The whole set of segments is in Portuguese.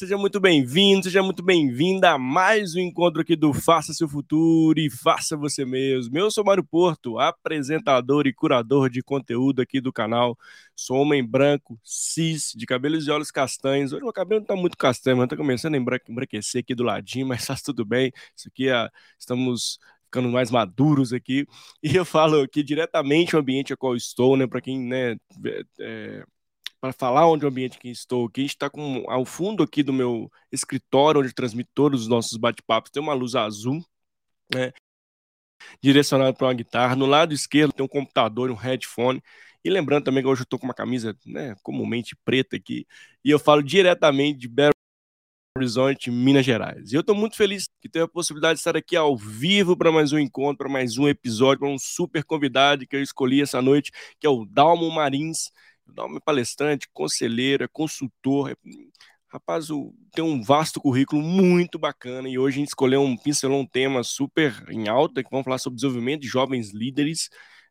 Seja muito bem-vindo, seja muito bem-vinda a mais um encontro aqui do Faça Seu Futuro e Faça Você Mesmo. Eu sou Mário Porto, apresentador e curador de conteúdo aqui do canal. Sou homem branco, cis, de cabelos e olhos castanhos. Hoje meu cabelo não tá muito castanho, mas tá começando a embranquecer aqui do ladinho, mas tá tudo bem. Isso aqui é... estamos ficando mais maduros aqui. E eu falo aqui diretamente o ambiente a qual estou, né? Para quem, né, é, para falar onde o ambiente que estou aqui. Está com ao fundo aqui do meu escritório, onde transmito todos os nossos bate-papos, tem uma luz azul, né? Direcionada para uma guitarra. No lado esquerdo tem um computador e um headphone. E lembrando também que hoje eu estou com uma camisa né, comumente preta aqui. E eu falo diretamente de Belo Horizonte, Minas Gerais. E eu estou muito feliz que tenho a possibilidade de estar aqui ao vivo para mais um encontro, para mais um episódio, para um super convidado que eu escolhi essa noite, que é o Dalmo Marins nome palestrante, conselheiro, é consultor. É... Rapaz, tem um vasto currículo muito bacana e hoje a gente escolheu um, pincelou um tema super em alta, que vamos falar sobre desenvolvimento de jovens líderes,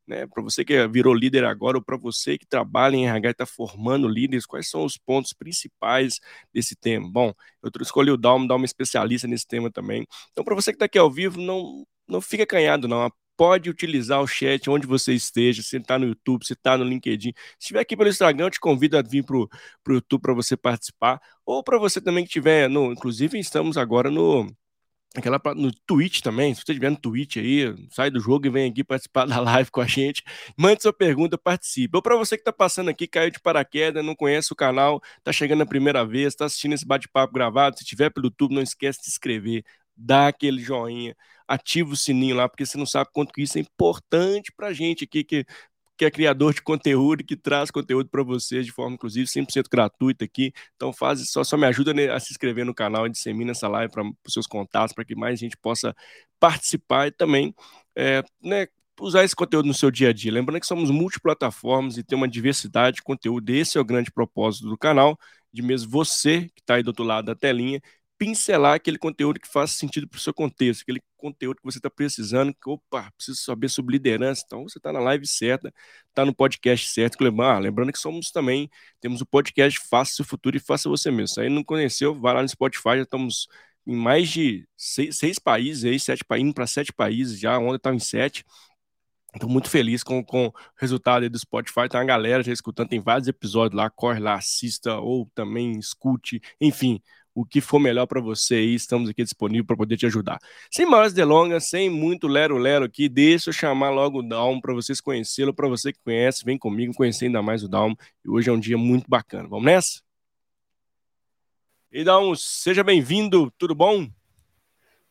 né? Para você que virou líder agora ou para você que trabalha em RH e está formando líderes, quais são os pontos principais desse tema? Bom, eu escolhi o Dalmo, Dalmo especialista nesse tema também. Então, para você que está aqui ao vivo, não, não fica acanhado, não pode utilizar o chat onde você esteja, se está no YouTube, se está no LinkedIn. Se estiver aqui pelo Instagram, eu te convido a vir para o YouTube para você participar, ou para você também que estiver no. Inclusive, estamos agora no. Aquela, no Twitch também, se você estiver no Twitch aí, sai do jogo e vem aqui participar da live com a gente. Mande sua pergunta, participe. Ou para você que está passando aqui, caiu de paraquedas, não conhece o canal, está chegando a primeira vez, está assistindo esse bate-papo gravado, se estiver pelo YouTube, não esquece de se inscrever, dá aquele joinha, ativa o sininho lá, porque você não sabe quanto que isso é importante para a gente aqui, que, que é criador de conteúdo, que traz conteúdo para vocês de forma, inclusive, 100% gratuita aqui. Então, faz só, só me ajuda a se inscrever no canal e dissemina essa live para os seus contatos, para que mais gente possa participar e também é, né, usar esse conteúdo no seu dia a dia. Lembrando que somos multiplataformas e tem uma diversidade de conteúdo. Esse é o grande propósito do canal, de mesmo você que está aí do outro lado da telinha pincelar aquele conteúdo que faça sentido para o seu contexto, aquele conteúdo que você está precisando, que, opa, preciso saber sobre liderança. Então, você está na live certa, está no podcast certo. Ah, lembrando que somos também, temos o podcast Faça Seu Futuro e Faça Você Mesmo. Se aí não conheceu, vai lá no Spotify, já estamos em mais de seis, seis países aí, sete países, para sete países já, ontem estava em sete. Estou muito feliz com, com o resultado do Spotify. Tem uma galera já escutando, tem vários episódios lá, corre lá, assista ou também escute. Enfim, o que for melhor para você aí, estamos aqui disponíveis para poder te ajudar. Sem maiores delongas, sem muito lero-lero aqui, deixa eu chamar logo o Dalmo para vocês conhecê-lo, para você que conhece, vem comigo conhecer ainda mais o Dalmo. E hoje é um dia muito bacana. Vamos nessa? E Dalmo, seja bem-vindo, tudo bom?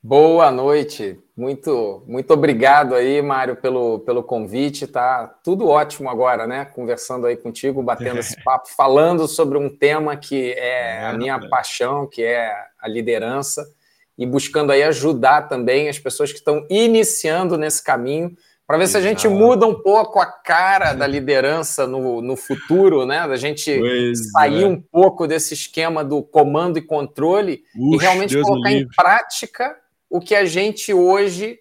Boa noite, muito muito obrigado aí, Mário, pelo, pelo convite. Tá tudo ótimo agora, né? Conversando aí contigo, batendo esse papo, falando sobre um tema que é, é a minha paixão, que é a liderança, e buscando aí ajudar também as pessoas que estão iniciando nesse caminho, para ver se a gente muda um pouco a cara da liderança no, no futuro, né? Da gente pois sair é. um pouco desse esquema do comando e controle Ux, e realmente Deus colocar em prática o que a gente hoje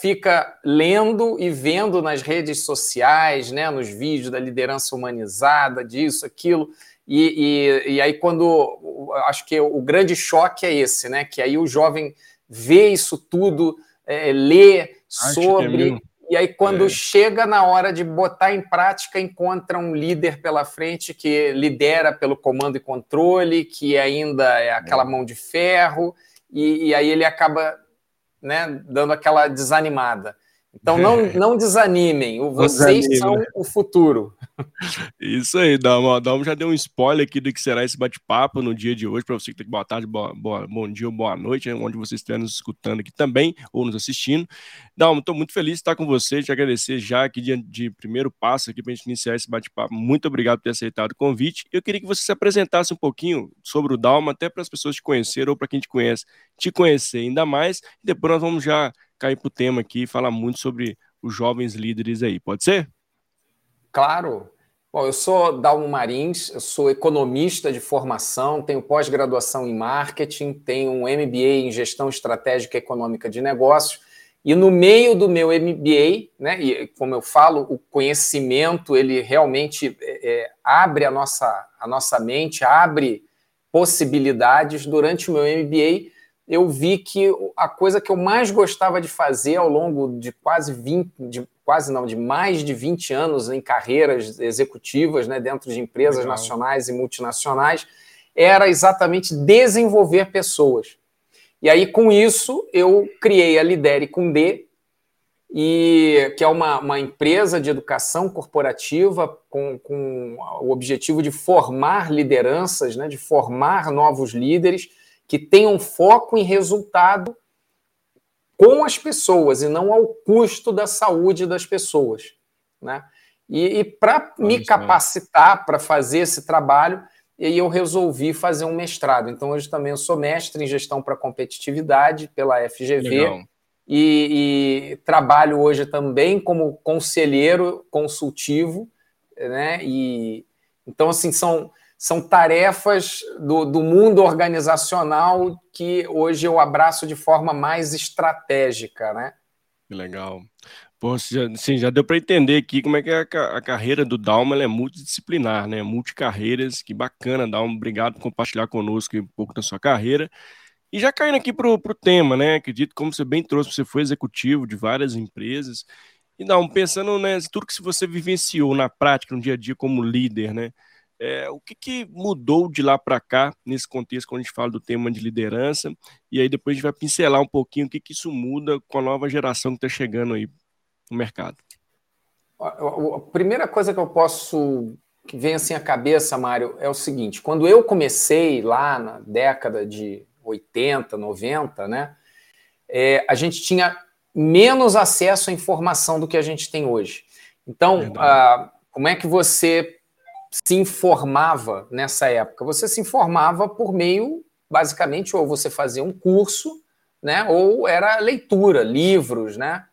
fica lendo e vendo nas redes sociais, né, nos vídeos da liderança humanizada, disso, aquilo. E, e, e aí, quando. Acho que o grande choque é esse, né? Que aí o jovem vê isso tudo, é, lê sobre. E aí, quando é. chega na hora de botar em prática, encontra um líder pela frente que lidera pelo comando e controle, que ainda é aquela é. mão de ferro, e, e aí ele acaba né, dando aquela desanimada. Então não, não desanimem, vocês são o futuro. Isso aí, Dalmo. Dalmo já deu um spoiler aqui do que será esse bate-papo no dia de hoje, para você que tem boa tarde, boa, boa, bom dia ou boa noite, né, onde você estiver nos escutando aqui também, ou nos assistindo. Dalmo, estou muito feliz de estar com você, te agradecer já aqui de, de primeiro passo aqui para a gente iniciar esse bate-papo. Muito obrigado por ter aceitado o convite. Eu queria que você se apresentasse um pouquinho sobre o Dalmo, até para as pessoas te conhecerem ou para quem te conhece, te conhecer ainda mais. E depois nós vamos já cair para o tema aqui e falar muito sobre os jovens líderes aí. Pode ser? Claro. Bom, eu sou Dalmo Marins, eu sou economista de formação, tenho pós-graduação em marketing, tenho um MBA em gestão estratégica econômica de negócios. E no meio do meu MBA, né, e como eu falo, o conhecimento ele realmente é, é, abre a nossa, a nossa mente, abre possibilidades. Durante o meu MBA, eu vi que a coisa que eu mais gostava de fazer ao longo de quase 20, de, quase não, de mais de 20 anos em carreiras executivas, né, dentro de empresas Legal. nacionais e multinacionais, era exatamente desenvolver pessoas. E aí, com isso, eu criei a Lidere com D, e que é uma, uma empresa de educação corporativa com, com o objetivo de formar lideranças, né, de formar novos líderes que tenham foco em resultado com as pessoas e não ao custo da saúde das pessoas. Né? E, e para me capacitar para fazer esse trabalho, eu resolvi fazer um mestrado. Então, hoje também eu sou mestre em gestão para competitividade pela FGV. E, e, trabalho hoje também como conselheiro consultivo, né? E então assim são são tarefas do, do mundo organizacional que hoje eu abraço de forma mais estratégica, né? Legal. Pô, assim, já deu para entender aqui como é que é a, a carreira do Dalma é multidisciplinar, né? Multicarreiras, que bacana, Dalma. Obrigado por compartilhar conosco um pouco da sua carreira. E já caindo aqui para o tema, né? Acredito, como você bem trouxe, você foi executivo de várias empresas. E não, pensando né, tudo que você vivenciou na prática, no dia a dia como líder, né? É, o que, que mudou de lá para cá, nesse contexto, quando a gente fala do tema de liderança? E aí depois a gente vai pincelar um pouquinho o que, que isso muda com a nova geração que está chegando aí no mercado. A primeira coisa que eu posso que vem assim à cabeça, Mário, é o seguinte: quando eu comecei lá na década de 80, 90, né? É, a gente tinha menos acesso à informação do que a gente tem hoje. Então, ah, como é que você se informava nessa época? Você se informava por meio, basicamente, ou você fazia um curso, né? Ou era leitura, livros, né?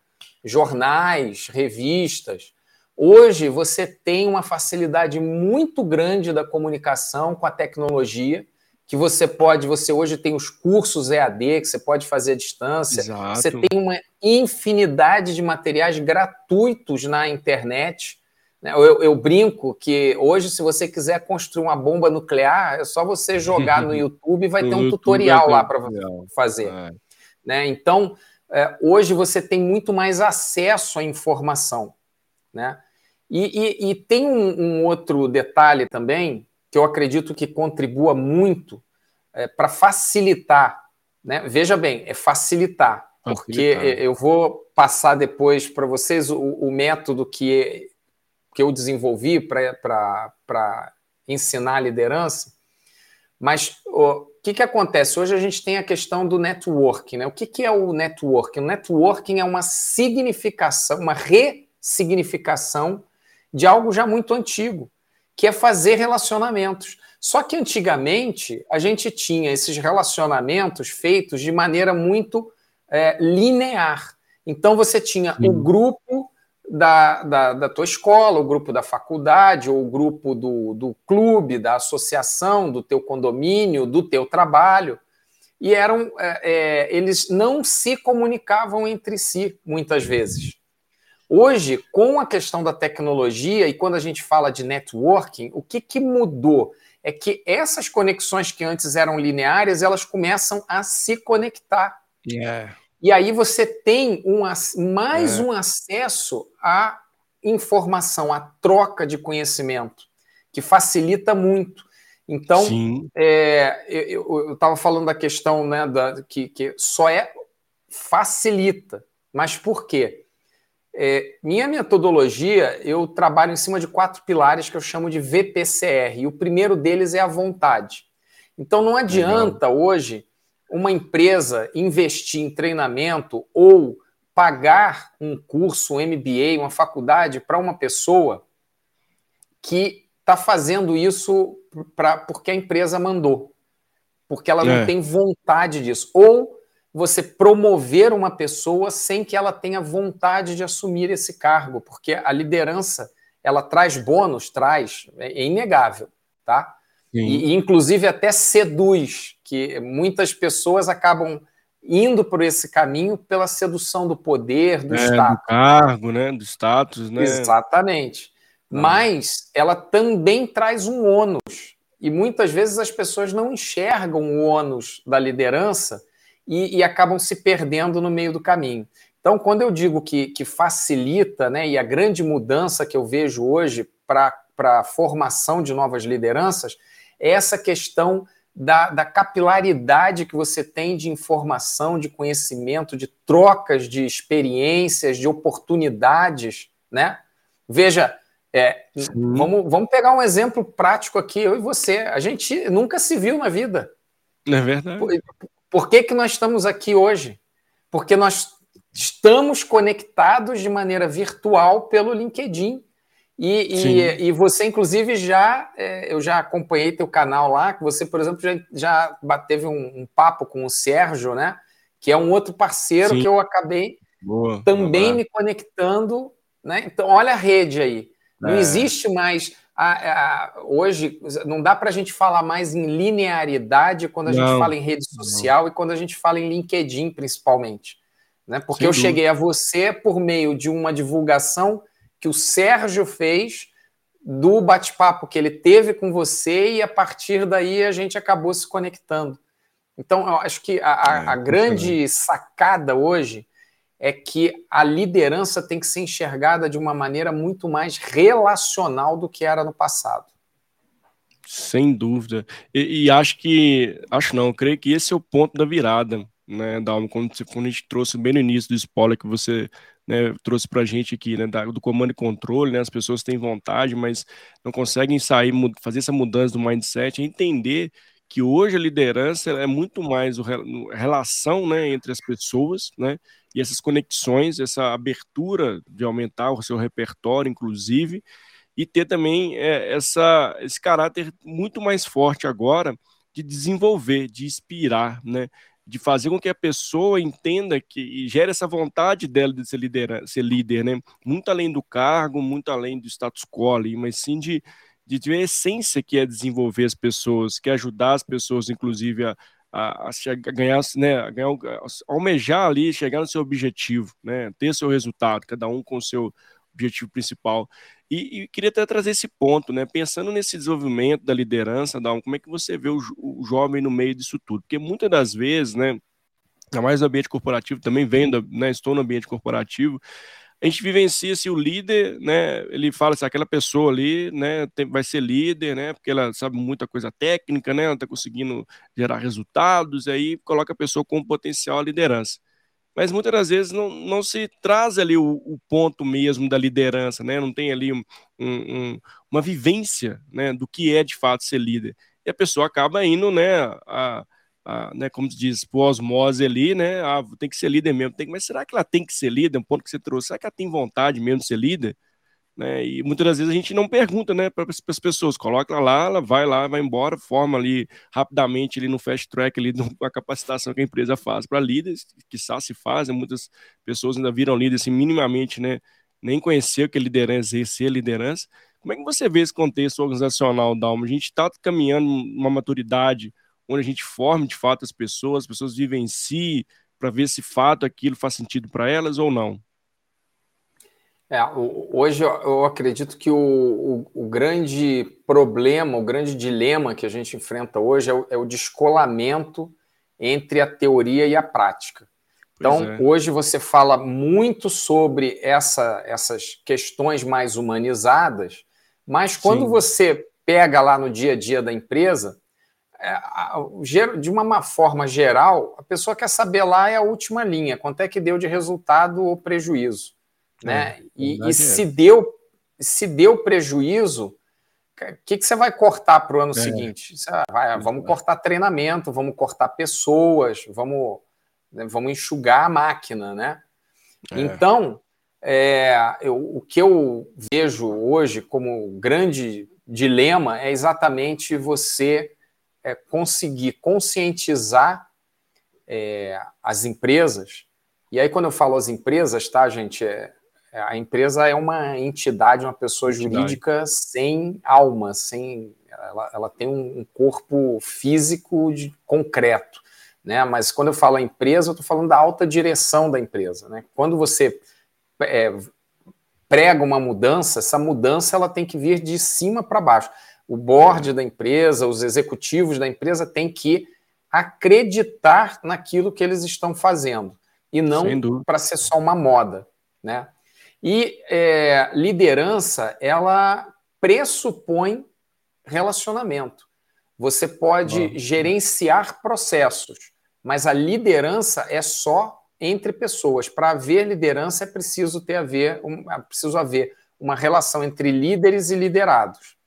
Jornais, revistas. Hoje você tem uma facilidade muito grande da comunicação com a tecnologia que você pode, você hoje tem os cursos EAD que você pode fazer à distância. Exato. Você tem uma infinidade de materiais gratuitos na internet. Né? Eu, eu, brinco que hoje, se você quiser construir uma bomba nuclear, é só você jogar no YouTube e vai ter um YouTube tutorial lá para fazer. É. Né? Então, é, hoje você tem muito mais acesso à informação. Né? E, e, e tem um, um outro detalhe também, que eu acredito que contribua muito é, para facilitar. Né? Veja bem, é facilitar, porque eu vou passar depois para vocês o, o, método que, que eu desenvolvi para ensinar liderança. Mas o que, que acontece? Hoje a gente tem a questão do networking. Né? O que, que é o networking? O networking é uma significação, uma ressignificação de algo já muito antigo que é fazer relacionamentos. Só que antigamente a gente tinha esses relacionamentos feitos de maneira muito é, linear. Então você tinha o grupo da, da, da, tua escola, o grupo da faculdade, ou o grupo do, do clube, da associação, do teu condomínio, do teu trabalho, e eram é, é, eles não se comunicavam entre si muitas vezes. Hoje, com a questão da tecnologia e quando a gente fala de networking, o que, que mudou? É que essas conexões que antes eram lineares, elas começam a se conectar. Yeah. E aí você tem um, mais é. um acesso à informação, à troca de conhecimento, que facilita muito. Então, é, eu estava falando da questão né, da, que, que só é facilita. Mas por quê? É, minha metodologia, eu trabalho em cima de quatro pilares que eu chamo de VPCR, e o primeiro deles é a vontade. Então não adianta Legal. hoje uma empresa investir em treinamento ou pagar um curso, um MBA, uma faculdade para uma pessoa que está fazendo isso pra, porque a empresa mandou, porque ela é. não tem vontade disso. Ou você promover uma pessoa sem que ela tenha vontade de assumir esse cargo, porque a liderança ela traz bônus, traz, é inegável, tá? E, e, inclusive até seduz, que muitas pessoas acabam indo por esse caminho pela sedução do poder, do é, status. Do cargo, né? Do status, né? Exatamente. Ah. Mas ela também traz um ônus. e muitas vezes as pessoas não enxergam o ônus da liderança e, e acabam se perdendo no meio do caminho. Então, quando eu digo que, que facilita, né, e a grande mudança que eu vejo hoje para a formação de novas lideranças, é essa questão da, da, capilaridade que você tem de informação, de conhecimento, de trocas de experiências, de oportunidades, né? Veja, é, vamos, vamos pegar um exemplo prático aqui, eu e você. A gente nunca se viu na vida. É verdade. Por, por que, que nós estamos aqui hoje? Porque nós estamos conectados de maneira virtual pelo LinkedIn. E, e, e, você, inclusive, já é, eu já acompanhei teu canal lá, que você, por exemplo, já, já teve um, um, papo com o Sérgio, né? Que é um outro parceiro Sim. que eu acabei Boa, também me conectando, né? Então, olha a rede aí. Não é. existe mais. A, a, hoje, não dá para a gente falar mais em linearidade quando a não, gente fala em rede social não. e quando a gente fala em LinkedIn, principalmente. Né? Porque Sem eu dúvida. cheguei a você por meio de uma divulgação que o Sérgio fez do bate-papo que ele teve com você e a partir daí a gente acabou se conectando. Então, eu acho que a, a, é, a grande sacada hoje é que a liderança tem que ser enxergada de uma maneira muito mais relacional do que era no passado. Sem dúvida. E, e acho que, acho não, creio que esse é o ponto da virada, né, Dalmo, quando, quando a gente trouxe bem no início do spoiler que você né, trouxe para a gente aqui, né, da, do comando e controle, né, as pessoas têm vontade, mas não conseguem sair, fazer essa mudança do mindset, entender que hoje a liderança é muito mais a relação né, entre as pessoas, né, e essas conexões, essa abertura de aumentar o seu repertório, inclusive, e ter também é, essa, esse caráter muito mais forte agora de desenvolver, de inspirar, né, de fazer com que a pessoa entenda que e gere essa vontade dela de ser, líder, ser líder, né? Muito além do cargo, muito além do status quo ali, mas sim de, de ter a essência que é desenvolver as pessoas, que é ajudar as pessoas, inclusive, a, a, a, chegar, a ganhar, né, a ganhar, almejar ali, chegar no seu objetivo, né, ter seu resultado, cada um com o seu objetivo principal. E, e, queria até trazer esse ponto, né? Pensando nesse desenvolvimento da liderança, Dalma, como é que você vê o, o, jovem no meio disso tudo? Porque muitas das vezes, né? Ainda mais no ambiente corporativo, também vendo, né? Estou no ambiente corporativo, a gente vivencia se o líder, né, ele fala assim, aquela pessoa ali, né, tem, vai ser líder, né, porque ela sabe muita coisa técnica, né, ela está conseguindo gerar resultados, aí coloca a pessoa com potencial liderança. Mas muitas das vezes não, não se traz ali o, o ponto mesmo da liderança, né, não tem ali um, um, uma vivência, né, do que é de fato ser líder. E a pessoa acaba indo, né, a, a, né, como se diz, por osmose ali, né? Ah, tem que ser líder mesmo. Tem, mas será que ela tem que ser líder? Um ponto que você trouxe. Será que ela tem vontade mesmo de ser líder? Né? E muitas das vezes a gente não pergunta, né, para as pessoas. Coloca lá, ela vai lá, vai embora, forma ali rapidamente ali no fast track ali a capacitação que a empresa faz para líderes, que se faz, né? muitas pessoas ainda viram líderes assim, minimamente, né? Nem conhecer que é liderança, exercer liderança. Como é que você vê esse contexto organizacional, Dalma? A gente está caminhando uma maturidade onde a gente forme de fato as pessoas, as pessoas vivem em si, para ver se fato aquilo faz sentido para elas ou não. É, hoje eu acredito que o, o, o, grande problema, o grande dilema que a gente enfrenta hoje é o, é o descolamento entre a teoria e a prática. Então, é. hoje você fala muito sobre essa, essas questões mais humanizadas, mas quando Sim. você pega lá no dia a dia da empresa, é, de uma forma geral, a pessoa quer saber lá é a última linha, quanto é que deu de resultado ou prejuízo. Né? É, e, e se, deu, se deu prejuízo, o que, que você vai cortar para o ano é. seguinte? Vai, vamos cortar treinamento, vamos cortar pessoas, vamos, né, vamos enxugar a máquina. Né? É. Então, é, eu, o que eu vejo hoje como grande dilema é exatamente você é conseguir conscientizar é, as empresas. E aí, quando eu falo as empresas, tá, gente? É, é a empresa é uma entidade, uma pessoa entidade. jurídica sem alma, sem. Ela, ela tem um corpo físico de, concreto. Né? Mas quando eu falo empresa, eu estou falando da alta direção da empresa. Né? Quando você é, prega uma mudança, essa mudança ela tem que vir de cima para baixo. O board da empresa, os executivos da empresa têm que acreditar naquilo que eles estão fazendo e não para ser só uma moda, né? E é, liderança, ela pressupõe relacionamento. Você pode gerenciar processos, mas a liderança é só entre pessoas. Para haver liderança é preciso ter haver, um, é preciso haver uma relação entre líderes e liderados.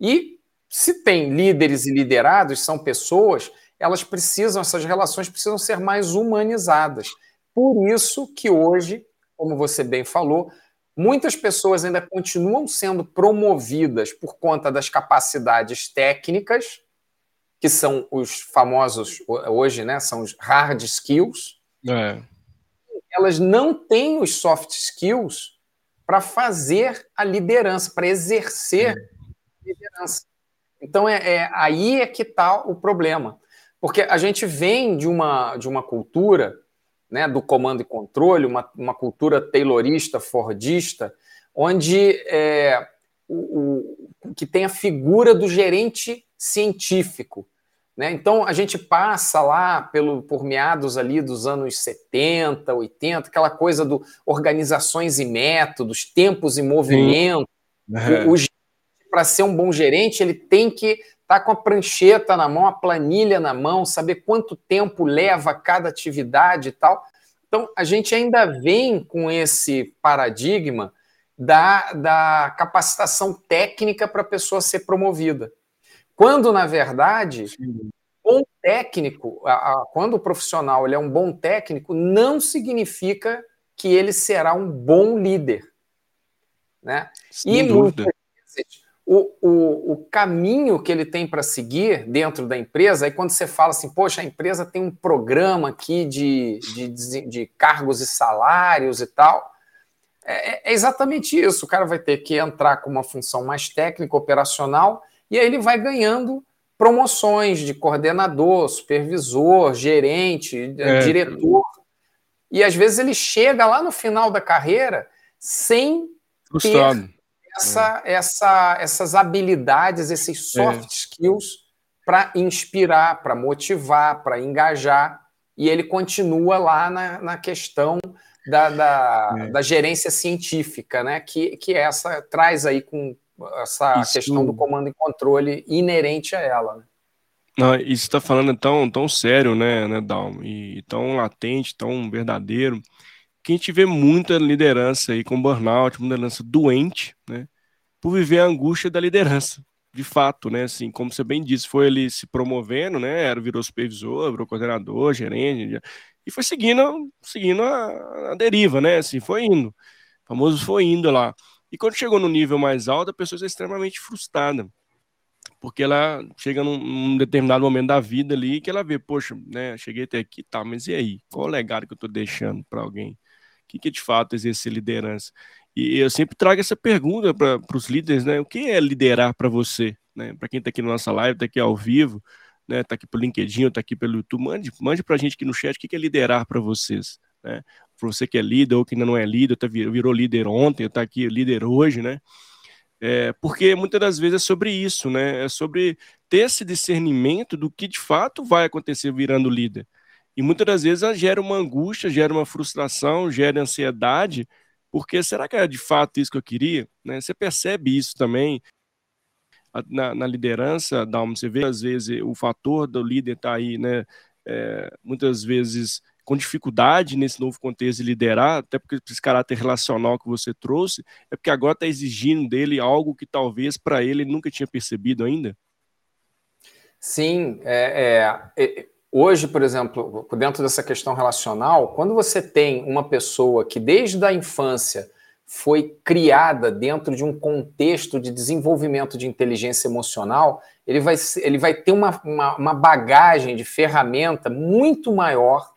E se tem líderes e liderados, são pessoas, elas precisam, essas relações precisam ser mais humanizadas. Por isso que hoje, como você bem falou, muitas pessoas ainda continuam sendo promovidas por conta das capacidades técnicas, que são os famosos hoje, né? São os hard skills. É. Elas não têm os soft skills para fazer a liderança, para exercer a liderança. Então é, é aí é que está o problema, porque a gente vem de uma de uma cultura, né, do comando e controle, uma, uma cultura taylorista, fordista, onde é, o, o que tem a figura do gerente científico, né? Então a gente passa lá pelo, por meados ali dos anos 70, 80, aquela coisa do organizações e métodos, tempos e movimento. É. O, o para ser um bom gerente, ele tem que estar tá com a prancheta na mão, a planilha na mão, saber quanto tempo leva cada atividade e tal. Então, a gente ainda vem com esse paradigma da, da capacitação técnica para a pessoa ser promovida. Quando, na verdade, Sim. bom técnico, a, a, quando o profissional ele é um bom técnico, não significa que ele será um bom líder. Né? Sem e dúvida. vezes, o, o, o caminho que ele tem para seguir dentro da empresa, aí quando você fala assim, poxa, a empresa tem um programa aqui de, de, de cargos e salários e tal, é, é exatamente isso. O cara vai ter que entrar com uma função mais técnica, operacional, e aí ele vai ganhando promoções de coordenador, supervisor, gerente, é. diretor. E às vezes ele chega lá no final da carreira sem Frustrado. ter essa, é. essa, essas habilidades, esses soft é. skills para inspirar, para motivar, para engajar. E ele continua lá na, na questão da, da, é. da, gerência científica, né? Que, que essa traz aí com essa isso... questão do comando e controle inerente a ela. Né? Não, isso está falando tão, tão sério, né, né, Dalmo? E tão latente, tão verdadeiro, que a gente vê muita liderança aí com burnout, muita liderança doente, né, por viver a angústia da liderança. De fato, né, assim, como você bem disse, foi ele se promovendo, né, era, virou supervisor, virou coordenador, gerente, e foi seguindo, seguindo a, a deriva, né, assim, foi indo. O famoso foi indo lá. E quando chegou no nível mais alto, a pessoa é extremamente frustrada. Porque ela chega num, num, determinado momento da vida ali que ela vê, poxa, né, cheguei até aqui, tá, mas e aí? Qual o legado que eu estou deixando para alguém? O que, que de fato exercer liderança? E eu sempre trago essa pergunta para os líderes, né? O que é liderar para você? Né? Para quem está aqui na nossa live, está aqui ao vivo, né? Está aqui pelo LinkedIn, está aqui pelo YouTube, mande, mande para a gente aqui no chat o que é liderar para vocês, né? para você que é líder ou que ainda não é líder, tá, virou líder ontem, está aqui líder hoje, né? É, porque muitas das vezes é sobre isso, né? É sobre ter esse discernimento do que de fato vai acontecer virando líder. E muitas das vezes gera uma angústia, gera uma frustração, gera ansiedade, porque será que é de fato isso que eu queria? Né? Você percebe isso também na, na liderança, Dalmo, você vê às vezes o fator do líder estar tá aí, né? É, muitas vezes com dificuldade nesse novo contexto de liderar, até porque esse caráter relacional que você trouxe, é porque agora está exigindo dele algo que talvez para ele nunca tinha percebido ainda? Sim, é, é, hoje, por exemplo, dentro dessa questão relacional, quando você tem uma pessoa que desde a infância foi criada dentro de um contexto de desenvolvimento de inteligência emocional, ele vai, ele vai ter uma, uma, uma bagagem de ferramenta muito maior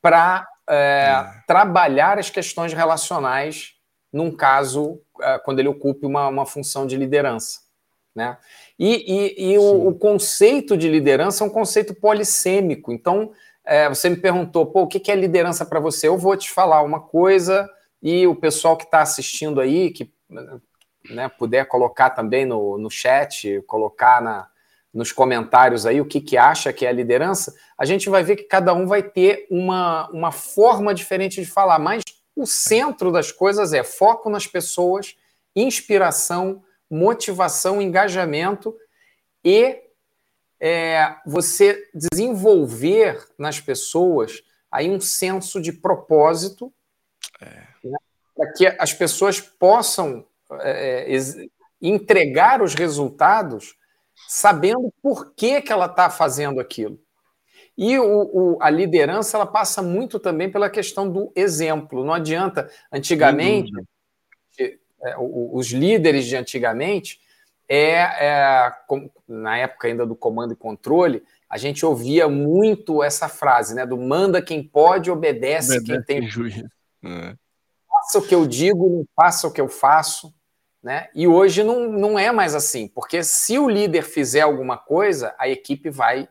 para é, é. trabalhar as questões relacionais num caso é, quando ele ocupe uma, uma função de liderança. Né? E, e, e o, o, conceito de liderança é um conceito polissêmico. Então, é, você me perguntou, pô, o que é liderança para você? Eu vou te falar uma coisa e o pessoal que está assistindo aí, que né, puder colocar também no, no chat, colocar na, nos comentários aí o que, que acha que é a liderança, a gente vai ver que cada um vai ter uma, uma forma diferente de falar, mas o centro das coisas é foco nas pessoas, inspiração, motivação, engajamento e é, você desenvolver nas pessoas aí um senso de propósito é. né, para que as pessoas possam é, é entregar os resultados sabendo por que, que ela está fazendo aquilo. E o, o, a liderança ela passa muito também pela questão do exemplo. Não adianta, antigamente, os líderes de antigamente, é, é, na época ainda do comando e controle, a gente ouvia muito essa frase, né? Do manda quem pode, obedece, obedece quem tem juízo. É. Faça o que eu digo, não faça o que eu faço. Né? E hoje não, não é mais assim, porque se o líder fizer alguma coisa, a equipe vai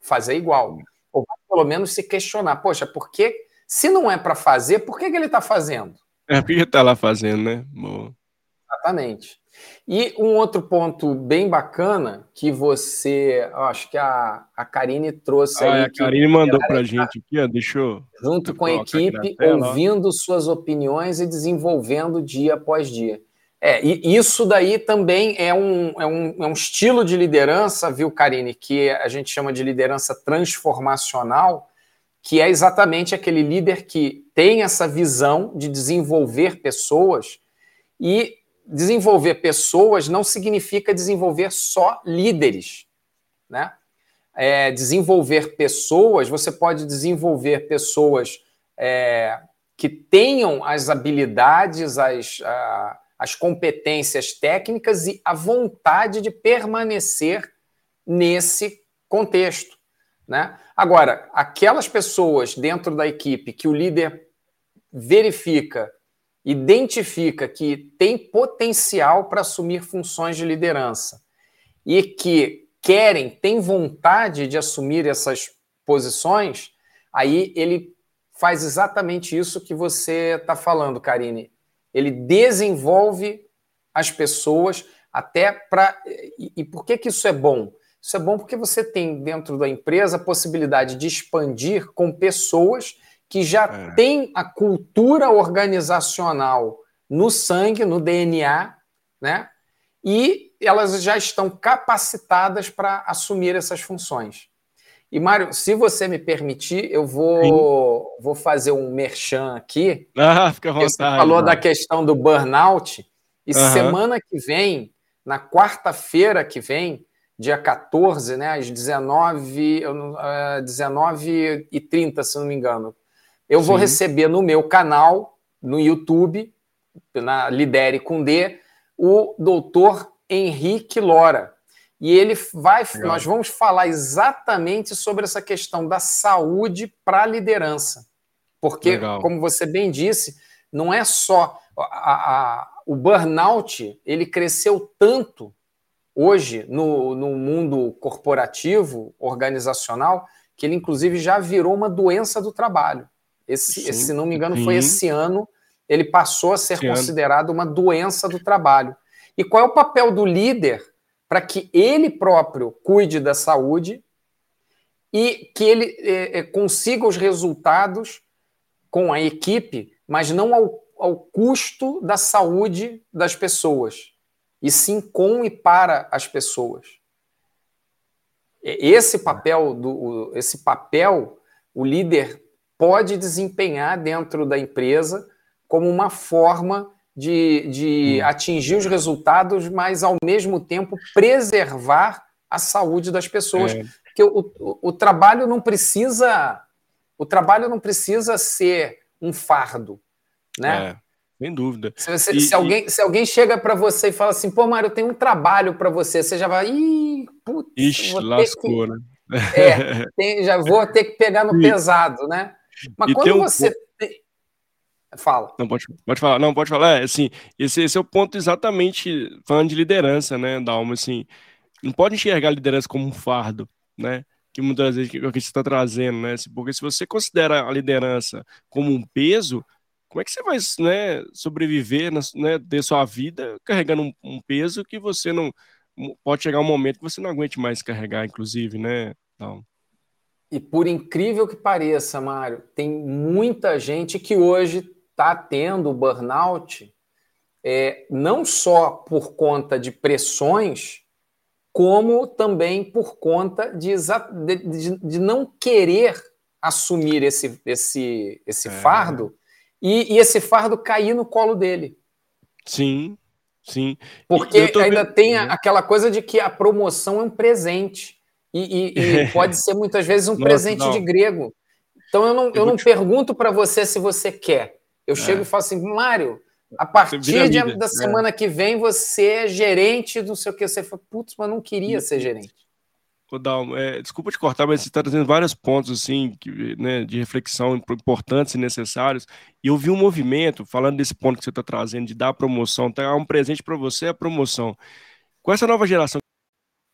fazer igual. Ou vai pelo menos se questionar, poxa, por que, se não é para fazer, por que, que ele está fazendo? É, por que está lá fazendo, né? Boa. Exatamente. E um outro ponto bem bacana que você, acho que a, a Karine trouxe ah, aí. A Karine mandou para a gente aqui, ó, deixa eu. Junto com a equipe, tela, ouvindo ó. suas opiniões e desenvolvendo dia após dia. É, e isso daí também é um, é, um, é um estilo de liderança, viu, Karine, que a gente chama de liderança transformacional, que é exatamente aquele líder que tem essa visão de desenvolver pessoas e desenvolver pessoas não significa desenvolver só líderes, né? É, desenvolver pessoas, você pode desenvolver pessoas é, que tenham as habilidades, as, a, as competências técnicas e a vontade de permanecer nesse contexto. Né? Agora, aquelas pessoas dentro da equipe que o líder verifica, identifica que tem potencial para assumir funções de liderança e que querem, têm vontade de assumir essas posições, aí ele faz exatamente isso que você está falando, Karine ele desenvolve as pessoas até para. E, e, por que, que isso é bom? Isso é bom porque você tem dentro da empresa a possibilidade de expandir com pessoas que já é. têm a cultura organizacional no sangue, no DNA, né? E elas já estão capacitadas para assumir essas funções. E, Mário, se você me permitir, eu vou, vou fazer um merchan aqui. Ah, fica à vontade. Você falou mano. da questão do burnout. E uhum. semana que vem, na quarta-feira que vem, dia 14, né, às 19, uh, 19 e 30, se não me engano, eu Sim. vou receber no meu canal, no YouTube, na Lidere com D, o doutor Henrique Lora e ele vai, Legal. nós vamos falar exatamente sobre essa questão da saúde para a liderança. Porque, Legal. como você bem disse, não é só a, a, o burnout, ele cresceu tanto hoje no, no mundo corporativo, organizacional, que ele inclusive já virou uma doença do trabalho. Esse, se não me engano, Sim. foi esse ano, ele passou a ser esse considerado ano. uma doença do trabalho. E qual é o papel do líder para que ele próprio cuide da saúde e que ele é, é, consiga os resultados com a equipe, mas não ao, ao custo da saúde das pessoas, e sim com e para as pessoas. Esse papel, do, esse papel, o líder pode desempenhar dentro da empresa como uma forma de, de hum. atingir os resultados, mas ao mesmo tempo preservar a saúde das pessoas. É. Porque o, o, o, trabalho não precisa. O trabalho não precisa ser um fardo. Né? É, sem dúvida. Se, você, e, se alguém, e... se alguém chega para você e fala assim, pô, Mário, eu tenho um trabalho para você, você já vai. Ih, putz, Ixi, lascou, que... né? É, tem, já vou ter que pegar no e, pesado, né? Mas quando você. Um Fala. Não, pode, pode falar. Não, pode falar. É, assim, esse, esse é o ponto exatamente falando de liderança, né, Dalma, assim, não pode enxergar a liderança como um fardo, né, que muitas vezes que, que você está trazendo, né, porque se você considera a liderança como um peso, como é que você vai né, sobreviver, né, ter sua vida carregando um, um, peso que você não pode chegar um momento que você não aguente mais carregar, inclusive, né? Então... E por incrível que pareça, Mário, tem muita gente que hoje está tendo burnout, é, não só por conta de pressões, como também por conta de, de, de não querer assumir esse, esse, esse é. fardo e, e, esse fardo cair no colo dele. Sim, sim. Porque ainda vendo... tem aquela coisa de que a promoção é um presente. E, e, e pode ser muitas vezes um Nossa, presente não. de grego. Então eu não, eu, eu não te... pergunto para você se você quer. Eu é. chego e falo assim, Mário, a partir de, da é. semana que vem você é gerente do sei o que. Você fala, putz, mas não queria ser gerente. Dalmo, é, desculpa te cortar, mas você está trazendo vários pontos assim, que, né, de reflexão importantes e necessários. E eu vi um movimento, falando desse ponto que você está trazendo, de dar promoção, tá um presente para você a promoção. Com essa nova geração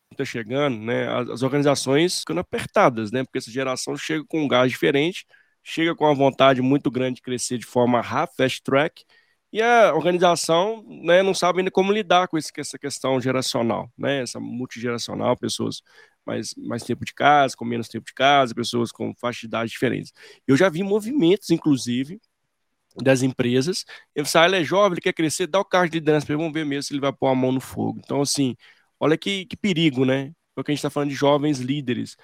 que está chegando, né, as, as, organizações ficando apertadas, né, porque essa geração chega com um gás diferente, chega com uma vontade muito grande de crescer de forma rápida, fast track, e a organização né, não sabe ainda como lidar com essa questão geracional, né, essa multigeracional, pessoas mais, mais tempo de casa, com menos tempo de casa, pessoas com faixa de idade diferentes. Eu já vi movimentos, inclusive, das empresas. Eu ah, ele é jovem, ele quer crescer, dá o cargo de liderança para ele, vamos ver mesmo se ele vai pôr a mão no fogo. Então, assim, olha que, que perigo, né? Porque a gente está falando de jovens líderes.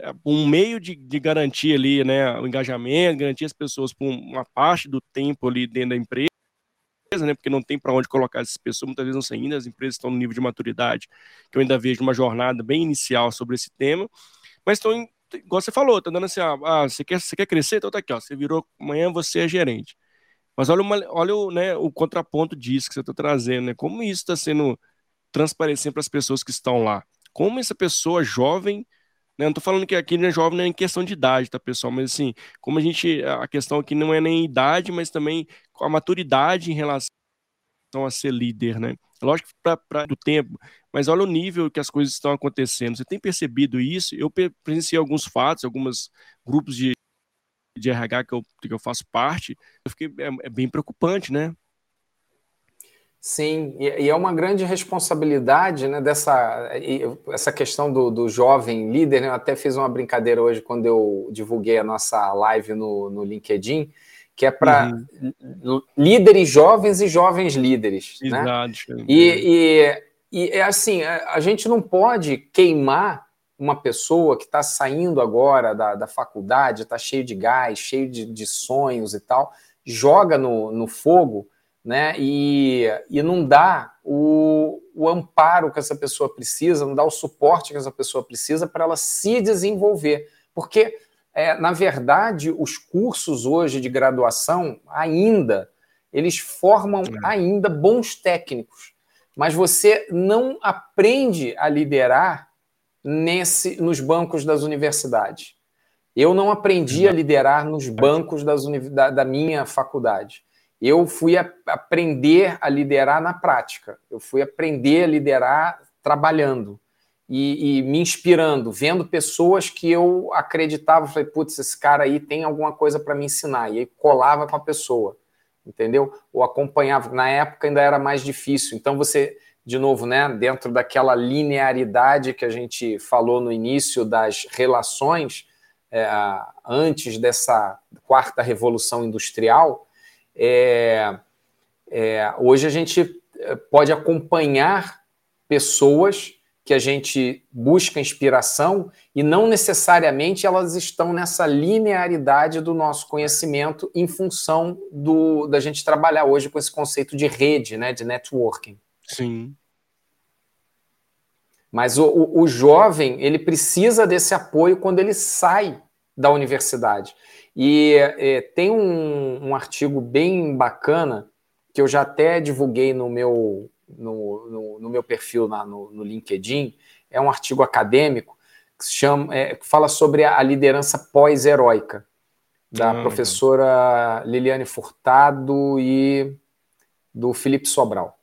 É, um meio de, de garantir ali, né, o engajamento, garantir as pessoas por uma parte do tempo ali dentro da empresa, né? Porque não tem para onde colocar essas pessoas, muitas vezes não sei ainda, as empresas estão no nível de maturidade, que eu ainda vejo uma jornada bem inicial sobre esse tema, mas estão, igual você falou, tá dando assim, ah, ah, você, quer, você quer crescer? Então tá aqui, ó, você virou, amanhã você é gerente. Mas olha, uma, olha o, né, o contraponto disso que você está trazendo, né? Como isso está sendo transparecendo para as pessoas que estão lá. Como essa pessoa jovem né? Não estou falando que aqui não é jovem nem em questão de idade, tá, pessoal? Mas assim, como a gente. A questão aqui não é nem idade, mas também a maturidade em relação a ser líder, né? Lógico que para do tempo, mas olha o nível que as coisas estão acontecendo. Você tem percebido isso? Eu presenciei alguns fatos, alguns grupos de, de RH que eu, que eu faço parte, eu fiquei é, é bem preocupante, né? Sim, e, é uma grande responsabilidade né, dessa essa questão do, do jovem líder. Né? Eu até fiz uma brincadeira hoje quando eu divulguei a nossa live no, no LinkedIn, que é para uhum. líderes jovens e jovens líderes. Exato. Né? E, e, e é assim, a, gente não pode queimar uma pessoa que está saindo agora da, da faculdade, está cheio de gás, cheio de, de sonhos e tal, joga no, no fogo né? E, e não dá o, o amparo que essa pessoa precisa, não dá o suporte que essa pessoa precisa para ela se desenvolver. Porque, é, na verdade, os cursos hoje de graduação ainda eles formam é. ainda bons técnicos, mas você não aprende a liderar nesse nos bancos das universidades. Eu não aprendi a liderar nos bancos das, da, da minha faculdade eu fui a, aprender a liderar na prática. Eu fui aprender a liderar trabalhando e, e me inspirando, vendo pessoas que eu acreditava. Falei, putz, esse cara aí tem alguma coisa para me ensinar. E aí colava com a pessoa, entendeu? Ou acompanhava. Na época ainda era mais difícil. Então você, de novo, né, dentro daquela linearidade que a gente falou no início das relações, é, antes dessa quarta revolução industrial é, é, hoje a gente é, pode acompanhar pessoas que a gente busca inspiração e não necessariamente elas estão nessa linearidade do nosso conhecimento em função do, da gente trabalhar hoje com esse conceito de rede, né, de networking. Sim. Mas o, o, o jovem ele precisa desse apoio quando ele sai da universidade. E é, tem um, um, artigo bem bacana que eu já até divulguei no meu, no, no, no meu perfil na, no, no, LinkedIn. É um artigo acadêmico que, chama, é, que fala sobre a liderança pós-heróica, da uhum. professora Liliane Furtado e do Felipe Sobral.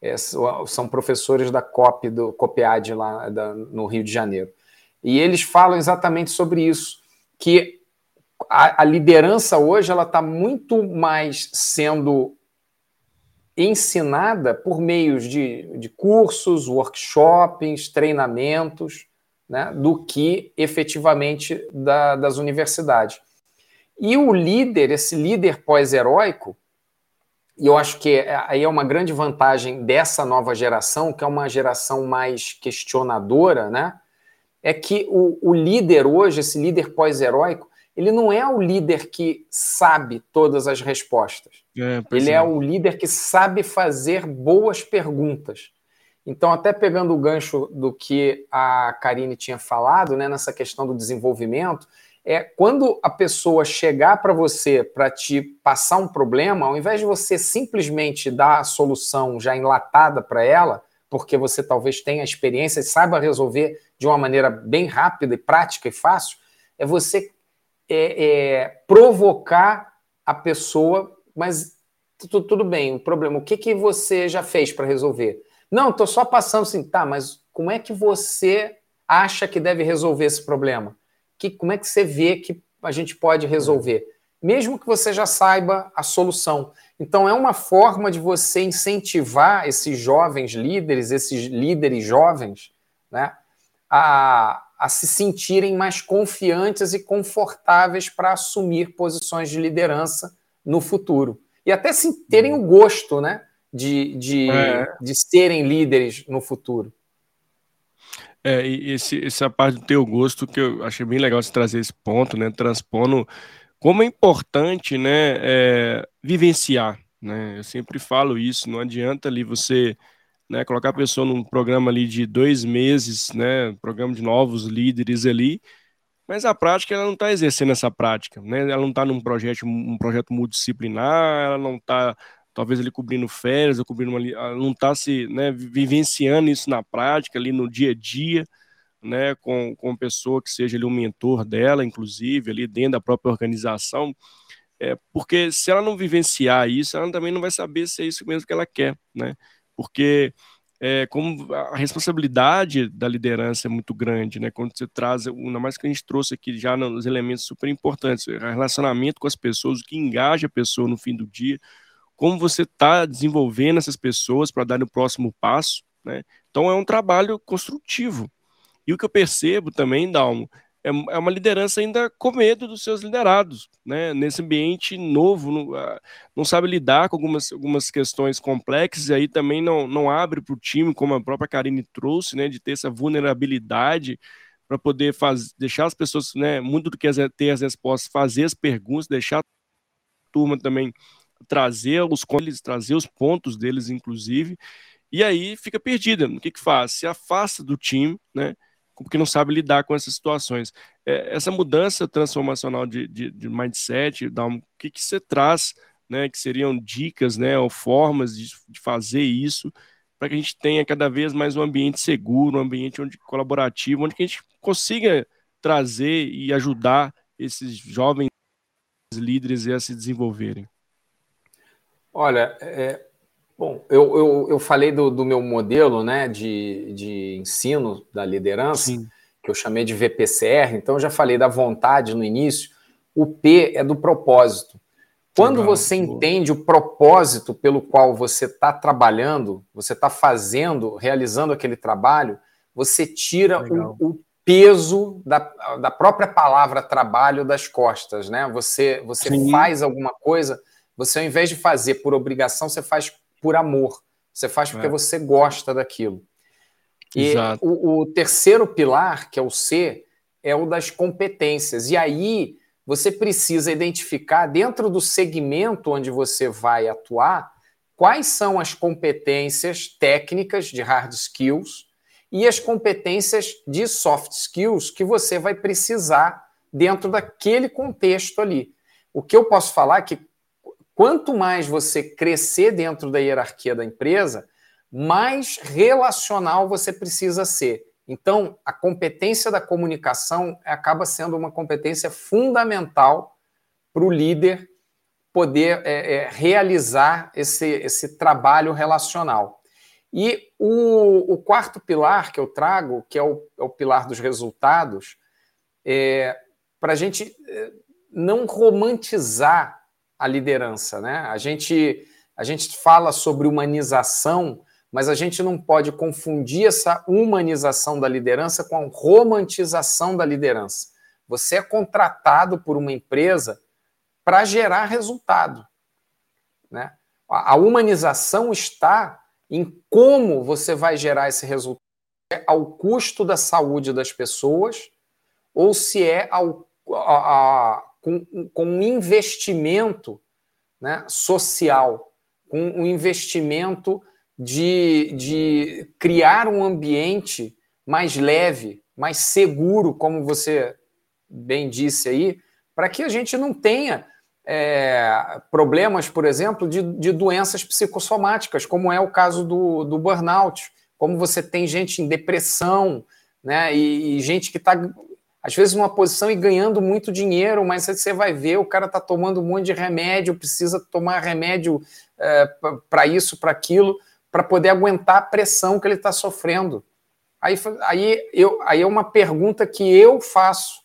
É, são professores da COP, do COPEAD lá da, no Rio de Janeiro. E eles falam exatamente sobre isso, que a, a liderança hoje ela está muito mais sendo ensinada por meios de, de cursos, workshops, treinamentos, né, do que efetivamente da, das universidades. E o líder, esse líder pós-heróico, e eu acho que é, aí é uma grande vantagem dessa nova geração, que é uma geração mais questionadora, né? É que o, o líder hoje, esse líder pós-heróico, ele não é o líder que sabe todas as respostas. É, ele é. é o líder que sabe fazer boas perguntas. Então, até pegando o gancho do que a Karine tinha falado, né, nessa questão do desenvolvimento, é quando a pessoa chegar para você para te passar um problema, ao invés de você simplesmente dar a solução já enlatada para ela, porque você talvez tenha experiência e saiba resolver de uma maneira bem rápida e prática e fácil, é você é, é, provocar a pessoa, mas tudo, tudo bem, o problema, o que, que você já fez para resolver? Não, estou só passando assim, tá, mas como é que você acha que deve resolver esse problema? Que, como é que você vê que a gente pode resolver? Mesmo que você já saiba a solução. Então, é uma forma de você incentivar esses jovens líderes, esses líderes jovens, né, a, a se sentirem mais confiantes e confortáveis para assumir posições de liderança no futuro. E até se terem o gosto, né? de, de, é. de serem líderes no futuro. É, e esse, essa parte do teu gosto que eu achei bem legal você trazer esse ponto, né? Transpondo como é importante, né? É, vivenciar, né? Eu sempre falo isso. Não adianta ali você né, colocar a pessoa num programa ali de dois meses, né? Programa de novos líderes ali, mas a prática ela não está exercendo essa prática, né? Ela não está num projeto, um projeto multidisciplinar, ela não está talvez ele cobrindo férias ou cobrindo uma, não está se né, vivenciando isso na prática, ali no dia a dia, né, com, com pessoa que seja ali um mentor dela, inclusive, ali dentro da própria organização, é, porque se ela não vivenciar isso, ela também não vai saber se é isso mesmo que ela quer, né, porque é, como a responsabilidade da liderança é muito grande, né? Quando você traz, ainda mais que a gente trouxe aqui já nos elementos super importantes, relacionamento com as pessoas, o que engaja a pessoa no fim do dia, como você está desenvolvendo essas pessoas para dar o próximo passo, né? Então é um trabalho construtivo. E o que eu percebo também, Dalmo, é, é uma liderança ainda com medo dos seus liderados, né? Nesse ambiente novo, não, ah, não sabe lidar com algumas, algumas questões complexas, e aí também não, não abre para o time, como a própria Karine trouxe, né? De ter essa vulnerabilidade para poder faz, deixar as pessoas, né? Muito do que ter as respostas, fazer as perguntas, deixar a turma também trazer os eles, trazer os pontos deles, inclusive, e aí fica perdida. O que, que faz? Se afasta do time, né? Porque não sabe lidar com essas situações. É, essa mudança transformacional de, de, de mindset, o que, que você traz, né? Que seriam dicas, né? Ou formas de, de fazer isso para que a gente tenha cada vez mais um ambiente seguro, um ambiente onde, colaborativo, onde a gente consiga trazer e ajudar esses jovens líderes a se desenvolverem. Olha, é, bom, eu, eu, eu falei do, do, meu modelo né, de, de ensino da liderança, Sim. que eu chamei de VPCR, então eu já falei da vontade no início. O P é do propósito. Quando Legal, você boa. entende o propósito pelo qual você está trabalhando, você está fazendo, realizando aquele trabalho, você tira o, o, peso da, da própria palavra trabalho das costas, né? Você, você faz alguma coisa você, ao invés de fazer por obrigação, você faz por amor. Você faz porque é. você gosta daquilo. E o, o, terceiro pilar, que é o C, é o das competências. E aí você precisa identificar, dentro do segmento onde você vai atuar, quais são as competências técnicas de hard skills e as competências de soft skills que você vai precisar dentro daquele contexto ali. O que eu posso falar é que Quanto mais você crescer dentro da hierarquia da empresa, mais relacional você precisa ser. Então, a competência da comunicação acaba sendo uma competência fundamental para o líder poder é, é, realizar esse, esse trabalho relacional. E o, o, quarto pilar que eu trago, que é o, é o pilar dos resultados, é, para a gente é, não romantizar a liderança, né? A gente a gente fala sobre humanização, mas a gente não pode confundir essa humanização da liderança com a romantização da liderança. Você é contratado por uma empresa para gerar resultado, né? A humanização está em como você vai gerar esse resultado é ao custo da saúde das pessoas ou se é ao, a, a, com, com um investimento né, social, com um investimento de, de criar um ambiente mais leve, mais seguro, como você bem disse aí, para que a gente não tenha é, problemas, por exemplo, de, de, doenças psicossomáticas, como é o caso do, do burnout, como você tem gente em depressão, né, e, e gente que está, às vezes, numa posição e ganhando muito dinheiro, mas você vai ver, o cara está tomando um monte de remédio, precisa tomar remédio é, para isso, para aquilo, para poder aguentar a pressão que ele está sofrendo. Aí, aí, eu, aí é uma pergunta que eu faço